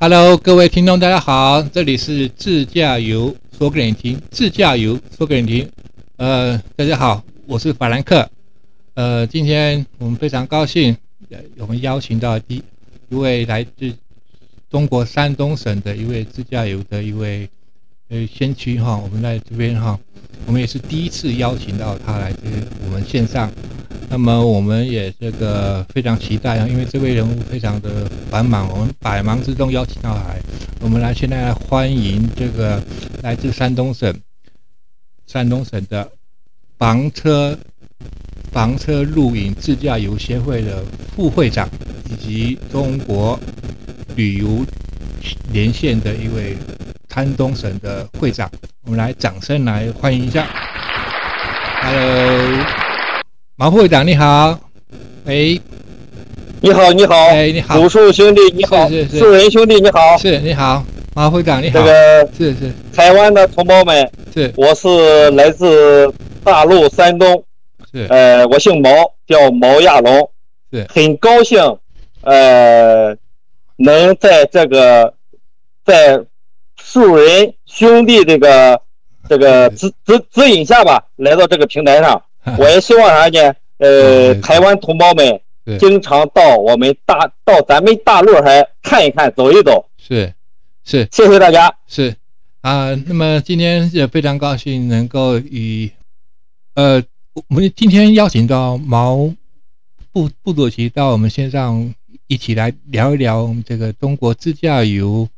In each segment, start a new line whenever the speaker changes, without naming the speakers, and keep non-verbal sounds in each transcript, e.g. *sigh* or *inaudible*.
Hello，各位听众，大家好，这里是自驾游说给你听，自驾游说给你听。呃，大家好，我是法兰克。呃，今天我们非常高兴，呃我们邀请到第一位来自中国山东省的一位自驾游的一位呃先驱哈，我们在这边哈，我们也是第一次邀请到他来这我们线上。那么我们也这个非常期待啊，因为这位人物非常的繁忙，我们百忙之中邀请到来，我们来现在来欢迎这个来自山东省山东省的房车房车露营自驾游协会的副会长，以及中国旅游连线的一位山东省的会长，我们来掌声来欢迎一下。Hello。毛会长你好，喂，
你好，你好，
哎，你好，
鲁树兄弟你好，
是是是。
树人兄弟你好，
是你好，毛会长你好，
这个
是是。
台湾的同胞们，
是。
我是来自大陆山东，
是，
呃，我姓毛，叫毛亚龙，
是。
很高兴，呃，能在这个在树人兄弟这个这个指指指引下吧，来到这个平台上。*laughs* 我也希望啥呢？呃，台湾同胞们经常到我们大到咱们大陆上看一看、走一走。
是是，
谢谢大家。
是啊，那么今天也非常高兴能够与呃，我们今天邀请到毛布布主席到我们线上一起来聊一聊我们这个中国自驾游、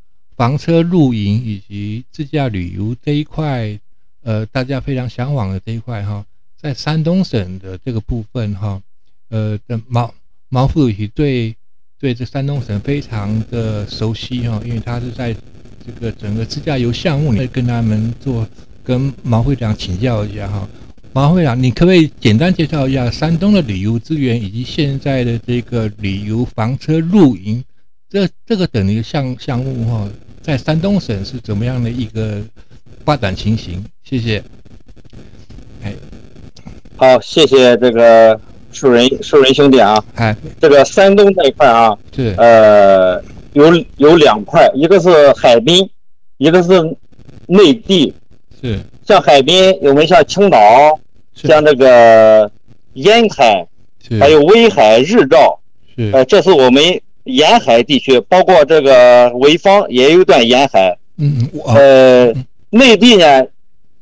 房车露营以及自驾旅游这一块，呃，大家非常向往的这一块哈。在山东省的这个部分，哈，呃，的毛毛副主席对对这山东省非常的熟悉哈，因为他是在这个整个自驾游项目里跟他们做，跟毛会长请教一下哈。毛会长，你可不可以简单介绍一下山东的旅游资源以及现在的这个旅游房车露营这这个等的项项目哈，在山东省是怎么样的一个发展情形？谢谢。
哎。好，谢谢这个树人树人兄弟啊！
哎，
这个山东这一块啊，
是
呃，有有两块，一个是海滨，一个是内地。
是
像海滨，我们像青岛，像这个烟台，还有威海、日照。
是
呃，这是我们沿海地区，包括这个潍坊也有一段沿海。
嗯
呃，内地呢，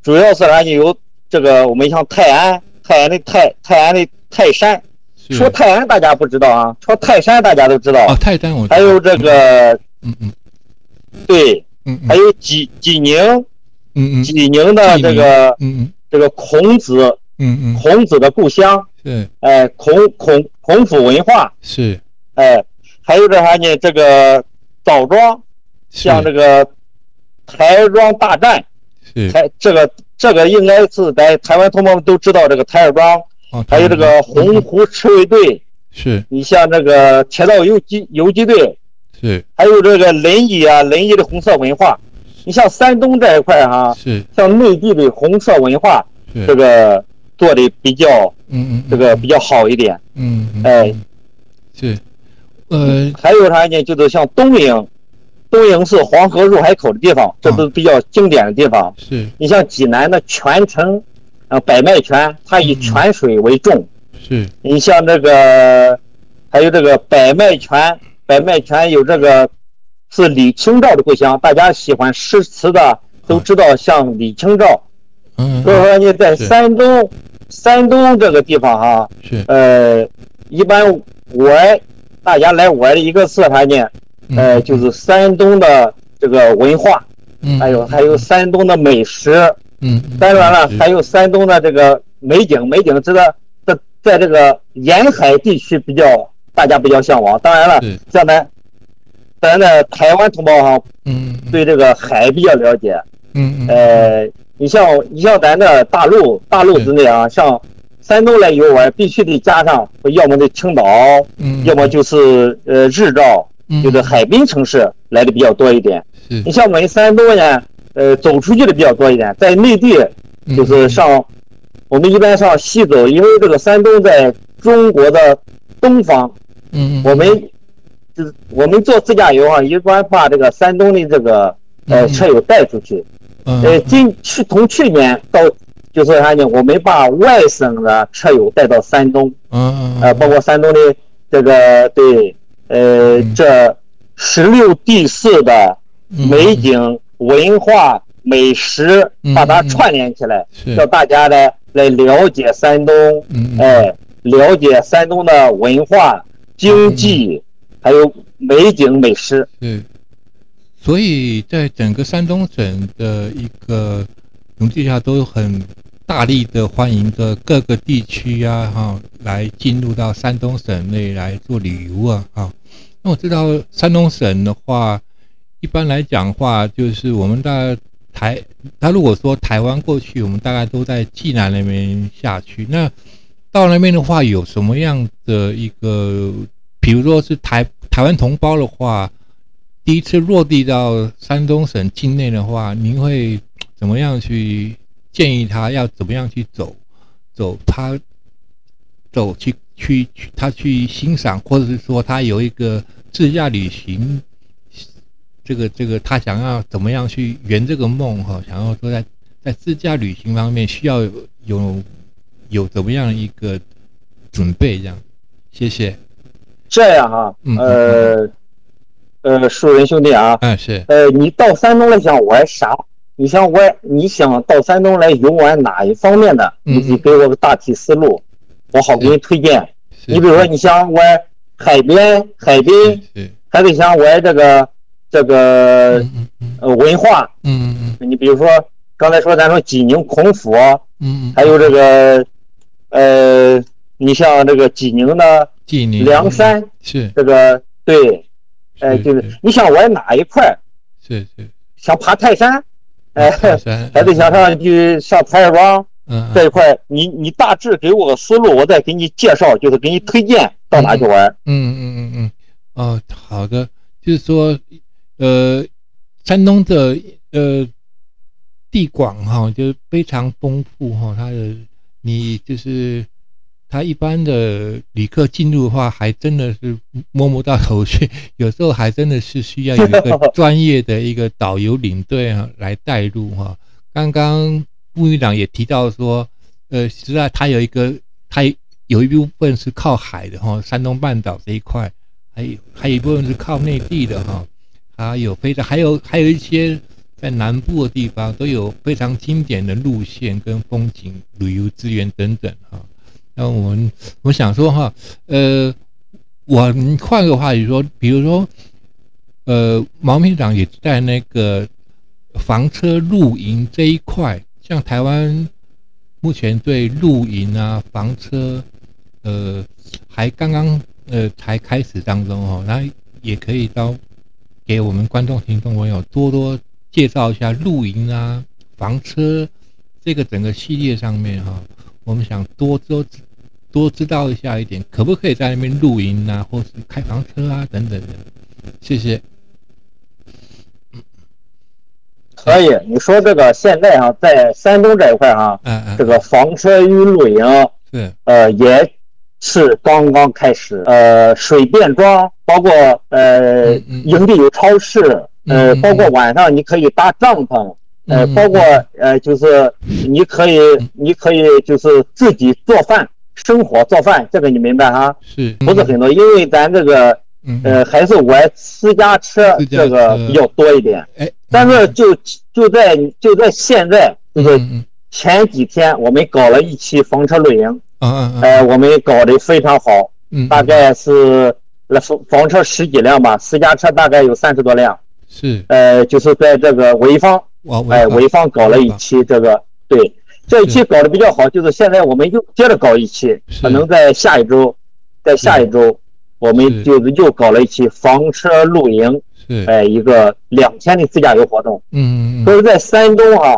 主要是啥呢？有这个我们像泰安。泰安的泰，泰安的泰山，说泰安大家不知道啊，说泰山大家都知道。
啊，泰山我。
还有这个，
嗯嗯，
对，
嗯
还有济济宁，
嗯嗯，
济宁的这个，
嗯嗯，
这个孔子，
嗯嗯，
孔子的故乡，
是，
哎，孔孔孔府文化，
是，
哎，还有这啥呢？这个枣庄，像这个台儿庄大战，
是，
台这个。这个应该是在台湾同胞们都知道，这个台儿庄，还有这个洪湖赤卫队，
是。
你像这个铁道游击游击队，
是，
还有这个临沂啊，临沂的红色文化，你像山东这一块哈，
是，
像内地的红色文化，这个做的比较，
嗯嗯，
这个比较好一点，
嗯，
哎，
是，呃，
还有啥呢？就是像东营。东营是黄河入海口的地方，这都是比较经典的地方。
是
你像济南的泉城，啊，百脉泉，它以泉水为重。
是
你像这个，还有这个百脉泉，百脉泉有这个是李清照的故乡，大家喜欢诗词的都知道，像李清照。
嗯。
所以说你在山东，山东这个地方哈，
是
呃，一般玩，大家来玩的一个是啥呢？呃，就是山东的这个文化，
嗯，
还有还有山东的美食，
嗯，
当然了，还有山东的这个美景，美景值得在在这个沿海地区比较大家比较向往。当然了，像咱咱的台湾同胞哈，
嗯，
对这个海比较了解，
嗯嗯，
呃，你像你像咱的大陆大陆之内啊，像山东来游玩，必须得加上要么的青岛，
嗯，
要么就是呃日照。就是海滨城市来的比较多一点，你像我们山东呢，呃，走出去的比较多一点，在内地就是上，我们一般上西走，因为这个山东在中国的东方，
嗯，
我们就是我们做自驾游啊，一般把这个山东的这个呃
嗯
车友带出去。
嗯
呃，今去从去年到就是啥呢？我们把外省的车友带到山东，
嗯
呃，包括山东的这个对，呃，
嗯。
这十六地市的美景、文化、美食，
嗯
把它串联起来，
是。
让大家呢来了解山东，哎，了解山东的文化、经济，还有美景美食。
嗯，所以在整个山东省的一个农地下都很大力的欢迎着各个地区啊，哈，来进入到山东省内来做旅游啊，哈。那我知道山东省的话，一般来讲话，就是我们大台，他如果说台湾过去，我们大概都在济南那边下去。那到那边的话，有什么样的一个，比如说是台台湾同胞的话，第一次落地到山东省境内的话，您会怎么样去建议他要怎么样去走，走他走去去去他去欣赏，或者是说他有一个自驾旅行，这个这个他想要怎么样去圆这个梦哈？想要说在在自驾旅行方面需要有有有怎么样的一个准备这样？谢谢。
这样啊、
嗯
呃呃，树人兄弟啊，
嗯，是，
呃，你到山东来想玩啥？你想玩，你想到山东来游玩哪一方面的？
嗯
你得给我个大体思路，我好给你推荐。你比如说，你想玩海边，海滨，还得想玩这个这个文化。
嗯嗯
你比如说刚才说咱说济宁孔府，还有这个呃，你像这个济宁的
济宁
凉山，
是
这个对，哎，
是
就是你想玩哪一块？
是是，
想爬泰山还得想上去上台儿庄
嗯
这一块，你你大致给我个思路，我再给你介绍，就是给你推荐到哪去玩。
嗯嗯嗯嗯，哦，好的，就是说，呃，山东的呃地广哈，就是非常丰富哈，它的你就是他一般的旅客进入的话，还真的是摸不到头绪，有时候还真的是需要有一个专业的一个导游领队啊来带路哈。刚刚部长也提到说，呃，实在它有一个，它有一部分是靠海的哈，山东半岛这一块，还有还有一部分是靠内地的哈，还有非常还有还有一些在南部的地方都有非常经典的路线跟风景旅游资源等等哈。那我们我想说哈，呃，我们换个话题说，比如说，呃，毛秘书长也在那个房车露营这一块，像台湾目前对露营啊、房车，呃，还刚刚呃才开始当中哦，那也可以到给我们观众、听众朋友多多介绍一下露营啊、房车这个整个系列上面哈、我们想多多多知道一下一点，可不可以在那边露营啊，或是开房车啊等等的？谢谢。
可以，你说这个现在啊，在山东这一块啊，
嗯嗯，
这个房车与露营，
是
呃，也是刚刚开始。呃，水电装，包括呃
嗯嗯
营地有超市，呃包括晚上你可以搭帐篷，呃，
嗯
包括呃，就是你可以，你可以就是自己做饭，生火做饭，这个你明白哈？
是，
不是很多，因为咱这个
嗯。
呃还是玩私家车这个比较多一点。
哎，
但是就就在就在现在，就是前几天我们搞了一期房车露营，
嗯嗯嗯
呃，我们搞得非常好，
嗯，
大概是那房房车十几辆吧，私家车大概有三十多辆，
是。
呃，就是在这个潍坊，哎，潍坊搞了一期这个，对，这一期搞得比较好，就是现在我们又接着搞一期，可能在下一周，在下一周，我们就是又搞了一期房车露营，
是。
哎，一个两天的自驾游活动。
嗯嗯
所以在山东啊，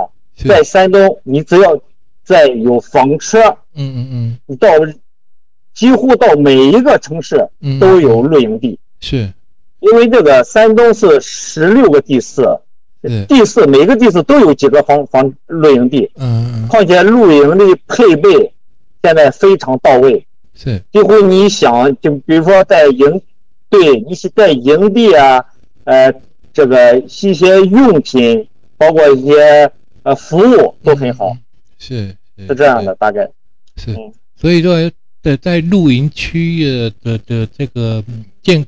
在山东，你只要在有房车，
嗯嗯嗯。
你到几乎到每一个城市
嗯
都有露营地，
是。
因为这个山东是十六个地市，
是
地市每个地市都有几个房房露营地，
嗯嗯。
况且露营的配备现在非常到位，
是。
几乎你想就比如说在营对你是在营地啊，呃，这个一些用品，包括一些呃服务都很好，
是
是这样的，大概。
是。所以说，在在露营区的的的这个建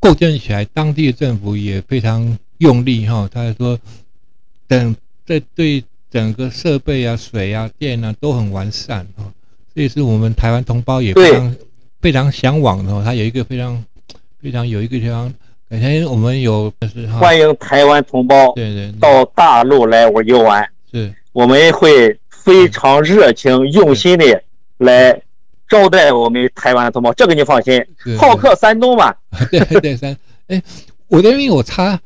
构建起来，当地政府也非常用力哈。他说，等在对整个设备啊、水啊、电啊都很完善哈。这也是我们台湾同胞也非常非常向往的。他有一个非常非常有一个地方，改天我们有是
欢迎台湾同胞
对对
到大陆来玩游玩，
是
我们会非常热情用心的来。招待我们台湾同胞，这个你放心。好客山东嘛？*laughs*
对对山，哎，我因为我插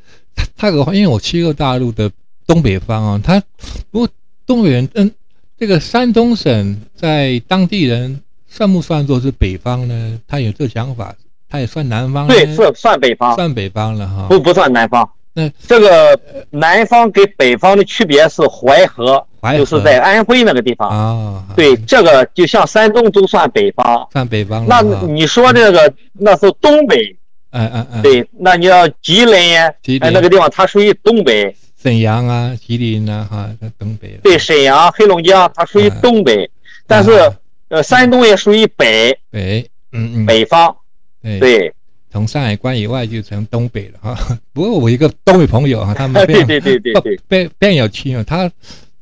插个话，因为我去过大陆的东北方啊，他不过东北人，嗯，这个山东省在当地人算不算作是北方呢？他有这想法，他也算南方？
对，是算北方，
算北方了哈。
不不算南方。
那
这个南方跟北方的区别是淮河，就是在安徽那个地方
啊。
对，这个就像山东都算北方，
算北方。
那你说这个那是东北，
嗯嗯嗯。
对，那你要吉林，哎，那个地方它属于东北。
沈阳啊，吉林啊，哈，东北。
对，沈阳、黑龙江它属于东北，但是呃，山东也属于北
北，嗯嗯，
北方。对。
从山海关以外就成东北了哈。不过我一个东北朋友哈，他们
对对对对对，
非非常有趣啊。他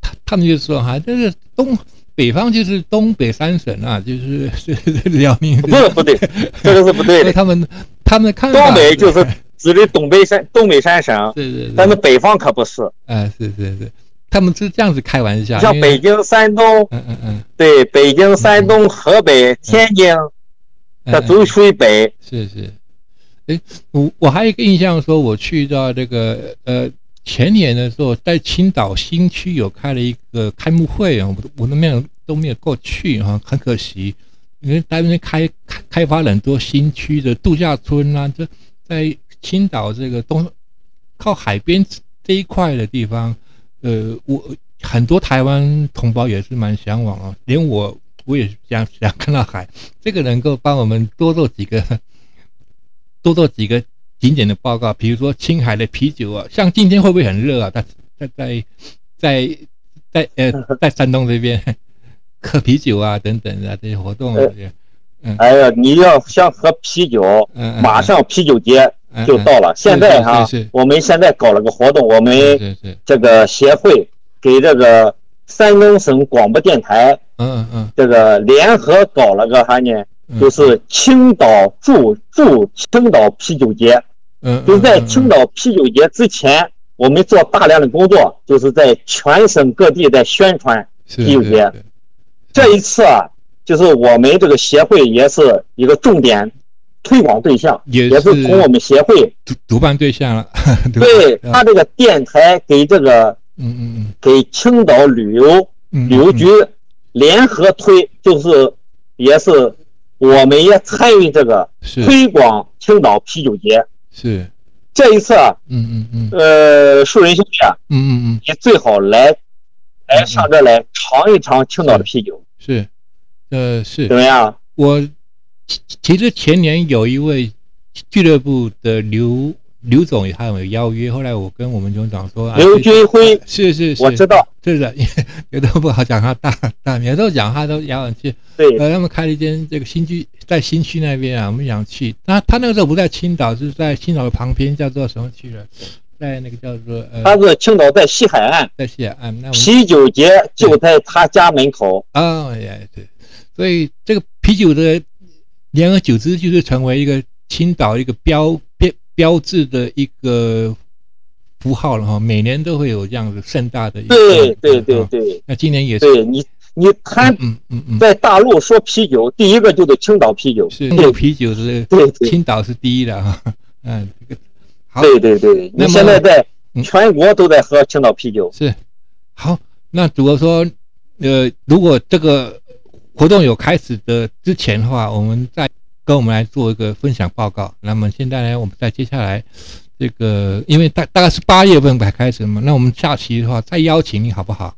他他们就说哈，这是东北方就是东北三省啊，就是是辽宁。
不是不对，这个是不对的。
他们他们看
东北就是 *laughs* 指的东北山东北三省，
对对。
但是北方可不是。
哎，是是是，他们是这样子开玩笑。
像北京、山东，
嗯嗯嗯，
对，北京、山东、河北、天津，这都属于北。
是是。哎，我我还有一个印象，说我去到这个呃前年的时候，在青岛新区有开了一个开幕会啊，我我都没有都没有过去哈，很可惜，因为那边开开开发了很多新区的度假村啊，就在青岛这个东靠海边这一块的地方，呃，我很多台湾同胞也是蛮向往啊，连我我也想想看到海，这个能够帮我们多做几个。*laughs* 多做几个景点的报告，比如说青海的啤酒啊，像今天会不会很热啊？在在在在在呃在山东这边喝啤酒啊等等的这些活动，
嗯，哎呀，你要想喝啤酒，马上啤酒节就到了。现在哈，我们现在搞了个活动，我们这个协会给这个山东省广播电台，
嗯嗯，
这个联合搞了个啥呢？就是青岛驻驻青岛啤酒节，
嗯，
就在青岛啤酒节之前，我们做大量的工作，就是在全省各地在宣传啤酒节。这一次啊，就是我们这个协会也是一个重点推广对象，
也
是从我们协会
主主办对象了。*laughs*
对他这个电台给这个，
嗯嗯嗯，
给青岛旅游旅游局联合推，就是也是。我们也参与这个推广青岛啤酒节。
是，
这一次啊，
嗯嗯嗯，
呃，树人兄弟啊，
嗯嗯嗯，
你最好来，来上这来尝一尝青岛的啤酒。
是，呃，是。
怎么样？
我其实前年有一位俱乐部的刘。刘总他有邀约，后来我跟我们总长说，
刘军辉
是是是，
我知道，*laughs*
是的，有的不好讲他大大名，有时讲他都邀我去，
对，
呃，他们开了一间这个新区，在新区那边啊，我们想去，他他那个时候不在青岛，是在青岛的旁边，叫做什么区了，在那个叫做呃，
他是青岛在西海岸，
在西海岸，那
啤酒节就在他家门口，
哦也对，所以这个啤酒的，联而久之就是成为一个青岛一个标标。标志的一个符号了哈，每年都会有这样子盛大的。
对对对对。
那今年也是。
对你，你看，
嗯嗯嗯，
在大陆说啤酒，第一个就是青岛啤酒。
是，有啤酒是。
对。
青岛是第一的哈。*laughs* 嗯，这个。好。
对对对，你现在在全国都在喝青岛啤酒。
是。好，那如果说，呃，如果这个活动有开始的之前的话，我们再。跟我们来做一个分享报告。那么现在呢，我们再接下来这个，因为大大概是八月份才开始嘛，那我们下期的话再邀请你好不好？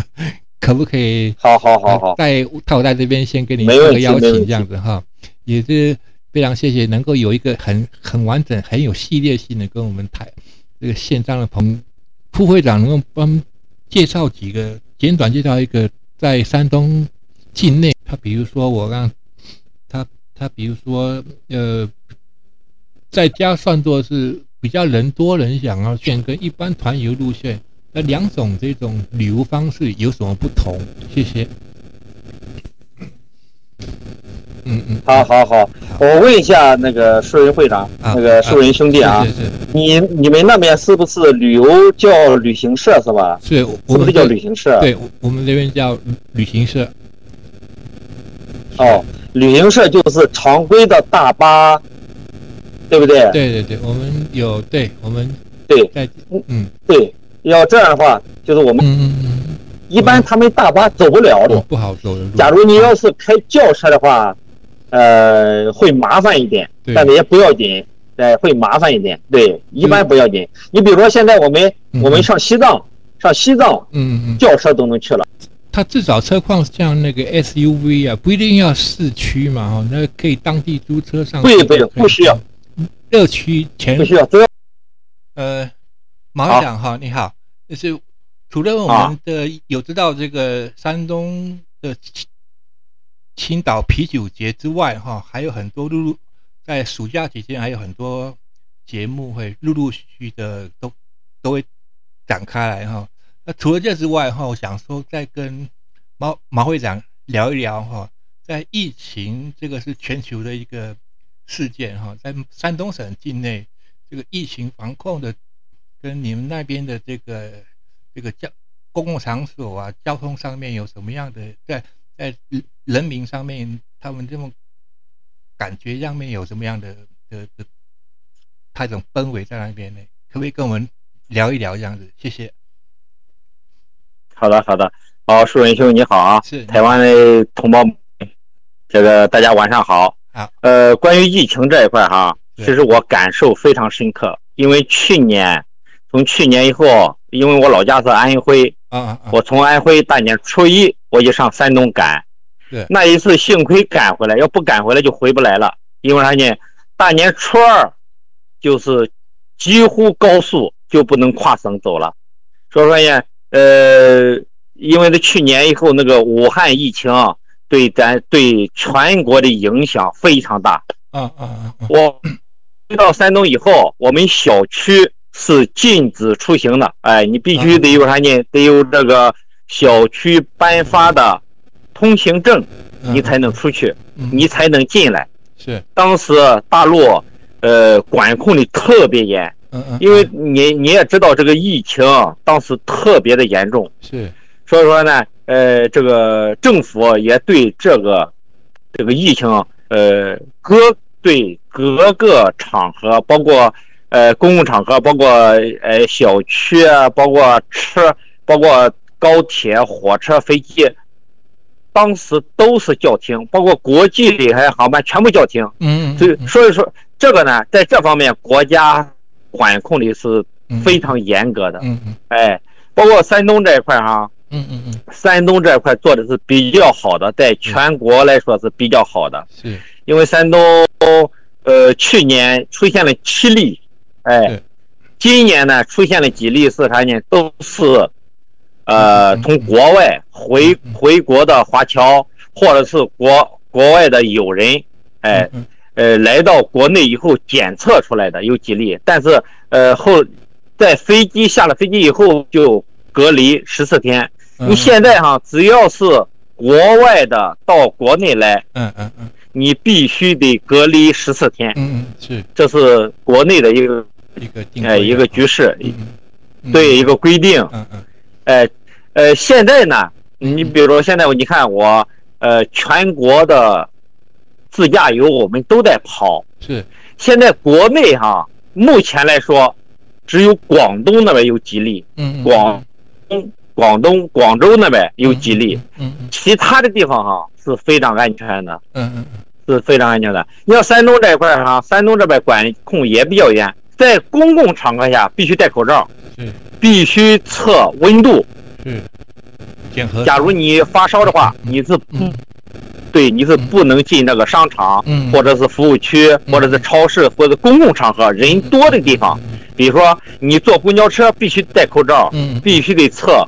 *laughs* 可不可以？
好好好好。
在他我在这边先给你做个邀请，这样子哈，也是非常谢谢能够有一个很很完整、很有系列性的跟我们台这个线上的朋副会长能够帮介绍几个简短介绍一个在山东境内，他比如说我让他他比如说呃，在家算作是比较人多人想要选跟一般团游路线。那两种这种旅游方式有什么不同？谢谢。
嗯嗯，好好好，我问一下那个树人会长，那个树人兄弟啊，你你们那边是不是旅游叫旅行社是吧？
是，我
们是叫旅行社？
对，我们这边叫旅行社。
哦，旅行社就是常规的大巴，对不对？
对对对，我们有，对我们
对，
在嗯
对。要这样的话，就是我们一般他们大巴走不了的，
不好走的。
假如你要是开轿车的话，呃，会麻烦一点，但是也不要紧，呃，会麻烦一点。对，一般不要紧。你比如说现在我们我们上西藏，上西藏，
嗯嗯，
轿车都能去了。
它至少车况像那个 SUV 啊，不一定要市区嘛，哈，那可以当地租车上。
不不不需要，
热区前
不需要，
呃，马长哈，你好。就是除了我们的有知道这个山东的青岛啤酒节之外，哈，还有很多陆陆在暑假期间还有很多节目会陆陆续续的都都会展开来哈。那除了这之外哈，我想说再跟毛毛会长聊一聊哈，在疫情这个是全球的一个事件哈，在山东省境内这个疫情防控的。跟你们那边的这个这个交公共场所啊，交通上面有什么样的在在人民上面，他们这种感觉上面有什么样的的的，他种氛围在那边呢？可不可以跟我们聊一聊这样子？谢谢。
好的，好的，好，树人兄你好啊，
是
台湾的同胞，这个大家晚上好。
啊，
呃，关于疫情这一块哈，其实我感受非常深刻，因为去年。从去年以后，因为我老家是安徽，
啊
我从安徽大年初一我就上山东赶，
对，
那一次幸亏赶回来，要不赶回来就回不来了。因为啥呢？大年初二就是几乎高速就不能跨省走了。所以说呢，呃，因为这去年以后那个武汉疫情对咱对全国的影响非常大。
嗯嗯嗯，
我回到山东以后，我们小区。是禁止出行的，哎，你必须得有啥呢？得有这个小区颁发的通行证，你才能出去，你才能进来。
是，
当时大陆呃管控的特别严，
嗯嗯，
因为你你也知道这个疫情当时特别的严重，
是，
所以说呢，呃，这个政府也对这个这个疫情，呃，各对各个场合，包括。呃，公共场合包括呃小区啊，包括车，包括高铁、火车、飞机，当时都是叫停，包括国际的还航班全部叫停。
嗯，
所以所以说这个呢，在这方面国家管控的是非常严格的。
嗯嗯。
哎，包括山东这一块哈。
嗯嗯嗯。
山东这一块做的是比较好的，在全国来说是比较好的。
是。
因为山东呃去年出现了七例。哎，今年呢出现了几例是啥呢？都是，呃，从国外回回国的华侨，或者是国国外的友人，哎，呃，来到国内以后检测出来的有几例，但是呃后在飞机下了飞机以后就隔离十四天。你现在哈，只要是国外的到国内来，
嗯嗯嗯，
你必须得隔离十四天。
嗯嗯，是，
这是国内的一个。
一个
哎，一个局势，
嗯，
对，一个规定，
嗯嗯，
哎，呃，现在呢，你比如说现在你看我，呃，全国的自驾游我们都在跑，
是，
现在国内哈，目前来说，只有广东那边有几例，
嗯，
广东广东广州那边有几例，
嗯嗯，
其他的地方哈是非常安全的，
嗯嗯，
是非常安全的。你要山东这一块哈，山东这边管控也比较严。在公共场合下必须戴口罩，
是
必须测温度。假如你发烧的话，你是
不，
对，你是不能进那个商场，
嗯。
或者是服务区，或者是超市，或者公共场合人多的地方。比如说，你坐公交车必须戴口罩，
嗯，
必须得测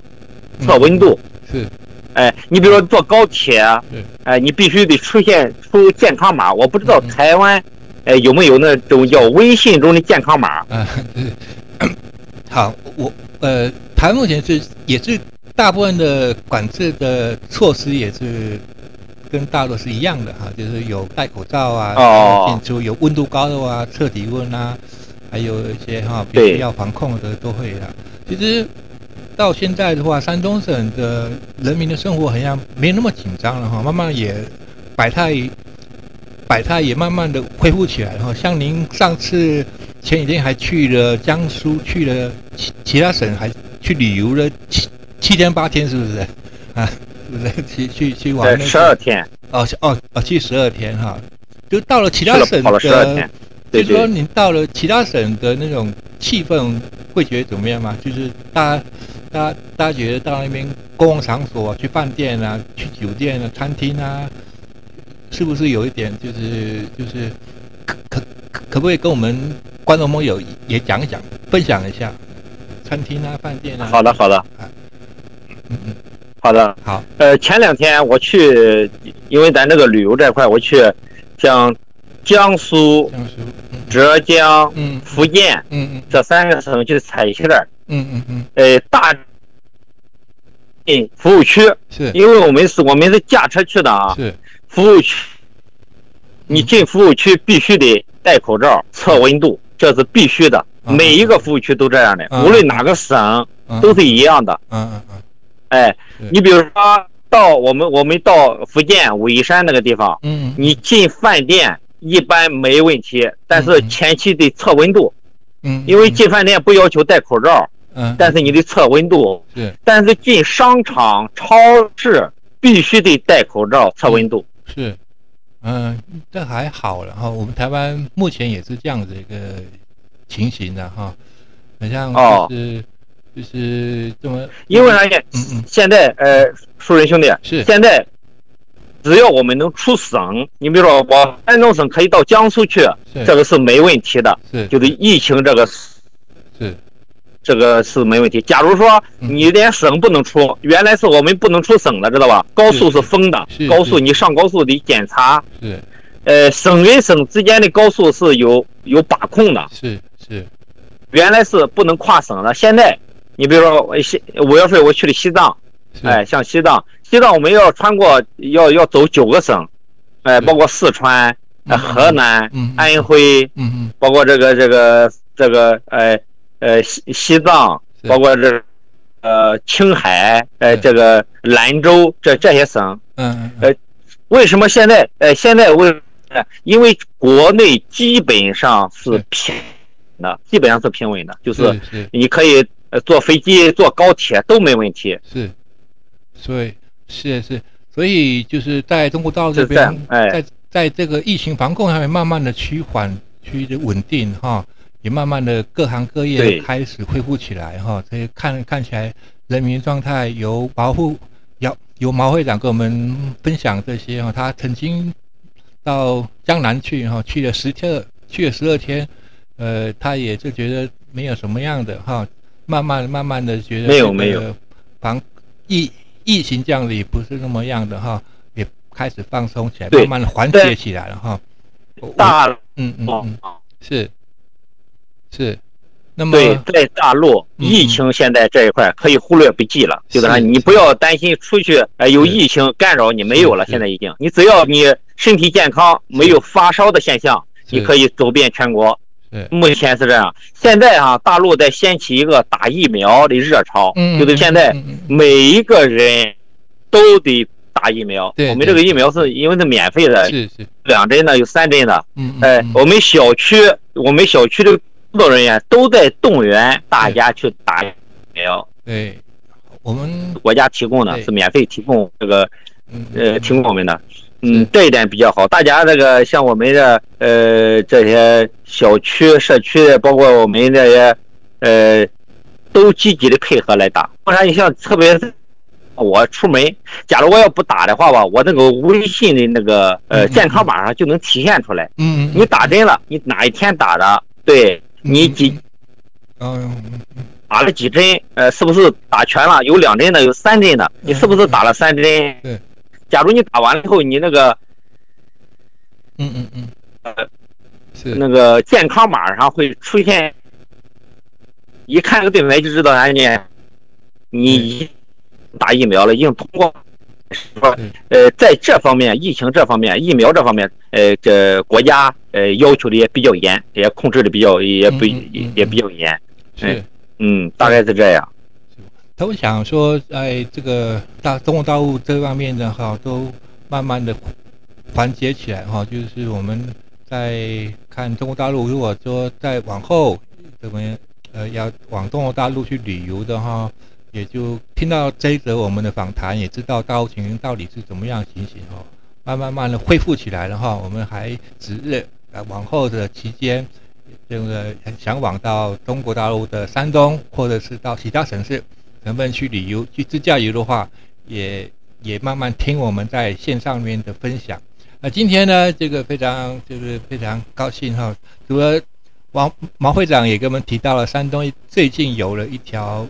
测温度。
是，
哎，你比如说坐高铁
对，
哎，你必须得出现出健康码。我不知道
嗯。
台湾，哎，有没有那种叫微信中的健康码？
啊，对，*coughs* 好，我呃，台湾目前是也是大部分的管制的措施也是跟大陆是一样的哈，就是有戴口罩啊，
哦
进出有温度高的啊，测体温啊，还有一些哈必
对
须要防控的都会啊。其实到现在的话，山东省的人民的生活好像没那么紧张了哈，慢慢也百态百态也慢慢的恢复起来了哈。像您上次前几天还去了江苏，去了其其他省，还去旅游了七七天八天，是不是？*laughs* 啊，是不是？去去去玩
在
那个
十二天，
哦哦哦，去十二天哈，就到了其他省的
天，，对
就是说
对。
您到了其他省的那种气氛，会觉得怎么样吗？就是大家大家大家觉得到那边公共场所、去饭店啊、去酒店啊、餐厅啊，是不是有一点就是就是可可可可不可以跟我们观众朋友也讲一讲、分享一下餐厅啊、饭店啊？
好的，好的，
嗯嗯，
好的。
好，
呃，前两天我去，因为咱这个旅游这块，我去像江苏、
江苏，嗯。
浙江、
嗯
福建
嗯嗯
这三个省去踩一下儿，
嗯嗯嗯，
呃，大进服务区，
是。
因为我们是我们是驾车去的啊，
是
服务区，你进服务区必须得戴口罩、测温度，这是必须的。
嗯
每一个服务区都这样的，
嗯
无论哪个省
嗯
都是一样的。
嗯嗯嗯
哎，你比如说到我们我们到福建武夷山那个地方，
嗯
你进饭店一般没问题，但是
嗯
前期得测温度，
嗯，
因为进饭店不要求戴口罩，
嗯，
但是你得测温度。
对
但是进商场、超市必须得戴口罩测温度。
是，嗯，这还好了哈。我们台湾目前也是这样子一个情形的哈，好像
哦
就是、就是这么，
因为啥呢？
嗯嗯
现在呃，树人兄弟，
是
现在只要我们能出省，你比如说我山东省可以到江苏去，
是
这个是没问题的，
是
就是疫情这个
是
这个是没问题。假如说
嗯。
你连省不能出，原来是我们不能出省的，知道吧？高速是封的，高速你上高速得检查，
是。
呃，省跟省之间的高速是有有把控的。
是是。
原来是不能跨省的，现在你比如说我西五月份我去了西藏，哎，像西藏，西藏我们要穿过要要走九个省，哎，包括四川、河南、安徽，
嗯嗯
包括这个这个这个呃呃西西藏，包括这呃青海，呃这个兰州这这些省，
嗯
呃为什么现在呃现在为呃因为国内基本上是
是。
平的，基本上是平稳的，就是你可以呃坐飞机、坐高铁都没问题。
是，所以是是，所以就是在中国大陆这边，
哎。
在在这个疫情防控上面慢慢的趋缓、趋的稳定哈，也慢慢的各行各业开始恢复起来哈，所以看看起来人民状态由毛护由由毛会长跟我们分享这些哈，他曾经到江南去哈，去了十天，去了十二天，呃，他也就觉得没有什么样的哈，慢慢慢慢的觉得
没有没有。
防疫疫情这样子也不是那么样的哈，也开始放松起来，慢慢的缓解起来了哈。我
大
嗯嗯
哦
嗯是是，那么
对，在大陆
嗯。
疫情现在这一块可以忽略不计了，就是你不要担心出去呃有疫情干扰你没有了，现在已经，你只要你身体健康，没有发烧的现象，你可
以
以走遍全国。
是。
目前是这样，现在啊，大陆在掀起一个打疫苗的热潮，
嗯，
就是现在每一个人都得打疫苗。
对
我们这个疫苗是因为是免费的，
是是。
两针的有三针的。哎
嗯，
我们小区我们小区的工作人员都在动员大家去打疫苗，
对，我们
国家提供的是免费提供这个
嗯
呃提供我们的。嗯，这一点比较好。大家这个像我们的呃这些小区、社区，包括我们这些呃，都积极的配合来打。不然你像特别是我出门，假如我要不打的话吧，我那个微信的那个呃健康码上就能体现出来。
嗯，
你打针了，你哪一天打的？对你几，
嗯，
打了几针？呃，是不是打全了？有两针的，有三针的，你是不是打了三针？
对。
假如你打完了以后，你那个，
嗯嗯嗯，
呃，
是
那个健康码上会出现，一看这个对白就知道哎你你打疫苗了，已经通过。说，呃，在这方面，疫情这方面，疫苗这方面，呃，这国家呃要求的也比较严，也控制的比较也不也也比较严。
是，
嗯，大概是这样。
他们想说，在这个大中国大陆这方面的哈，都慢慢的缓解起来哈。就是我们在看中国大陆，如果说再往后，怎么呃要往中国大陆去旅游的哈。也就听到这一则我们的访谈，也知道大陆情形到底是怎么样情形哦，慢慢慢的恢复起来了哈。我们还指日啊往后的期间，这个想往到中国大陆的山东，或者是到其他城市，能不能去旅游去自驾游的话，也也慢慢听我们在线上面的分享。那今天呢，这个非常就是非常高兴哈，除了王毛会长也给我们提到了山东最近有了一条。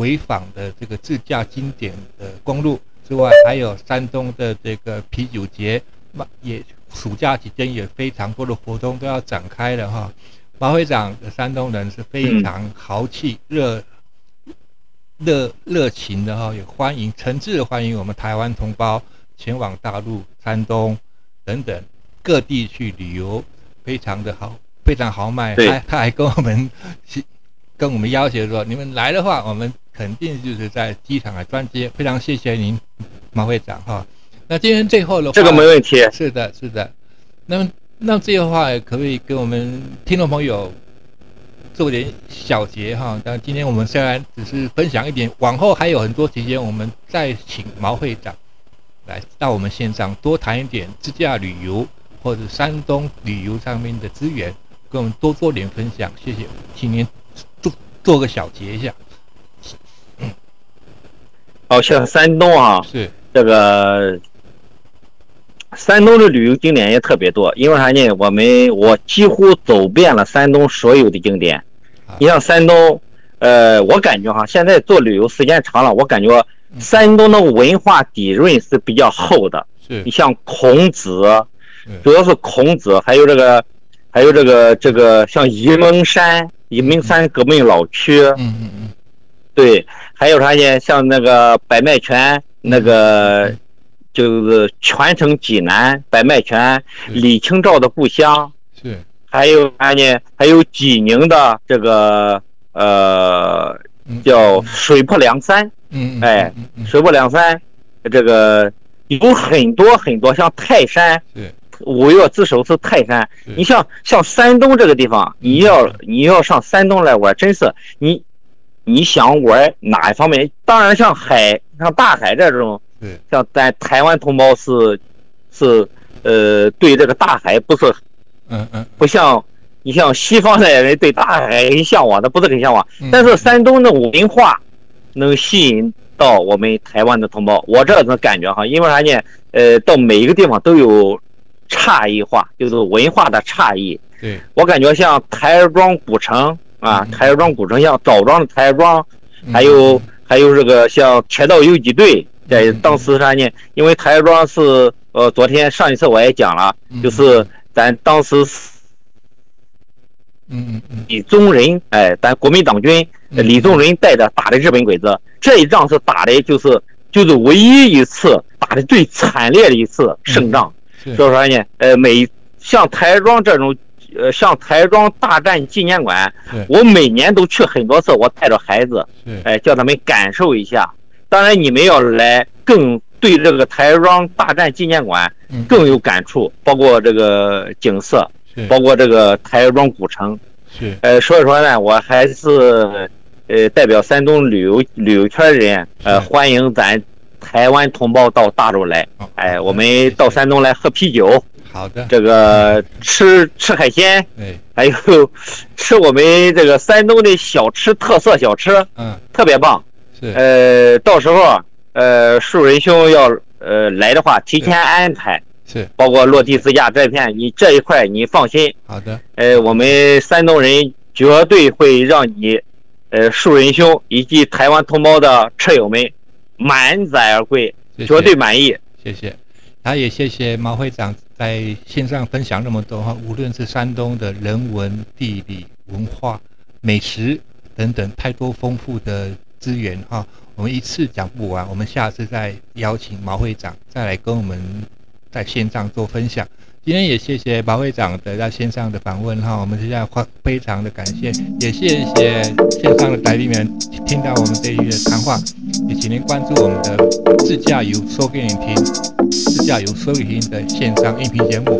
潍坊的这个自驾经典的公路之外，还有山东的这个啤酒节，也暑假期间也非常多的活动都要展开了哈。马会长的山东人是非常豪气、热热热情的哈，也欢迎诚挚的欢迎我们台湾同胞前往大陆、山东等等各地去旅游，非常的好，非常豪迈。他他还跟我们跟我们要求说，你们来的话，我们。肯定就是在机场的专接，非常谢谢您，马会长哈。那今天最后的话，
这个没问题。
是的，是的。那么，那这个话可不可以给我们听众朋友做点小结哈？但今天我们虽然只是分享一点，往后还有很多时间，我们再请毛会长来到我们线上多谈一点自驾旅游或者山东旅游上面的资源，跟我们多做点分享。谢谢，请您做做个小结一下。
好像山东啊，
是
这个山东的旅游景点也特别多，因为啥呢？我们我几乎走遍了山东所有的景点。你像山东，呃，我感觉哈，现在做旅游时间长了，我感觉山东的文化底蕴是比较厚的。
是
你像孔子，主要是孔子，还有这个，还有这个这个像沂蒙山，沂蒙山革命老区。
嗯嗯嗯。
对，还有啥呢？像那个百脉泉，那个就是泉城济南百脉泉，李清照的故乡。
是。
还有啥呢？还有济宁的这个呃，叫水泊梁山。
嗯
哎，水泊梁山，这个有很多很多，像泰山。五岳之首是泰山。你像像山东这个地方，你要你要上山东来玩，真是你。你想玩哪一方面？当然，像海，像大海这种，像咱台湾同胞是，是，呃，对这个大海不是，
嗯嗯，
不像你像西方的人对大海很向往，的不是很向往。但是山东的文化能吸引到我们台湾的同胞，我这种感觉哈，因为啥呢？呃，到每一个地方都有差异化，就是文化的差异。
对
我感觉像台儿庄古城。啊，台儿庄古城像枣庄的台儿庄，还有还有这个像铁道游击队，在当时啥呢？因为台儿庄是呃，昨天上一次我也讲了，就是咱当时
嗯嗯嗯，
李宗仁哎，咱国民党军李宗仁带着打的日本鬼子，这一仗是打的，就是就是唯一一次打的最惨烈的一次胜仗。所以说啥呢？呃，每像台儿庄这种。呃，像台庄大战纪念馆，我每年都去很多次，我带着孩子，哎，叫他们感受一下。当然，你们要来更对这个台庄大战纪念馆更有感触，包括这个景色，包括这个台庄古城。
是，
呃，所以说呢，我还是呃代表山东旅游旅游圈人，呃，欢迎咱台湾同胞到大陆来，哎，我们到山东来喝啤酒。
好的，
这个吃吃海鲜，
对，
还有 *laughs* 吃我们这个山东的小吃特色小吃，
嗯，
特别棒。
是，
呃，到时候呃呃，树人兄要呃来的话，提前安排，
是。
包括落地自驾这片，你这一块你放心。
好的，
呃，我们山东人绝对会让你，呃，树人兄以及台湾同胞的车友们满载而归，
谢谢。
绝对满意。
谢谢，然后也谢谢毛会长在线上分享那么多哈，无论是山东的人文、地理、文化、美食等等，太多丰富的资源哈，我们一次讲不完，我们下次再邀请毛会长再来跟我们在线上做分享。今天也谢谢毛会长的在线上的访问哈，我们现在非非常的感谢，也谢谢线上的来宾们听到我们这一的谈话，也请您关注我们的自驾游说给你听，自驾游说给你听的线上音频节目，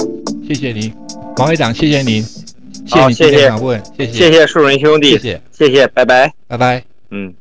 谢谢您，毛会长，谢谢您，谢谢
好
你今天访问，谢谢，
谢谢树人兄弟，
谢谢，
谢谢，拜拜。
拜拜。
嗯。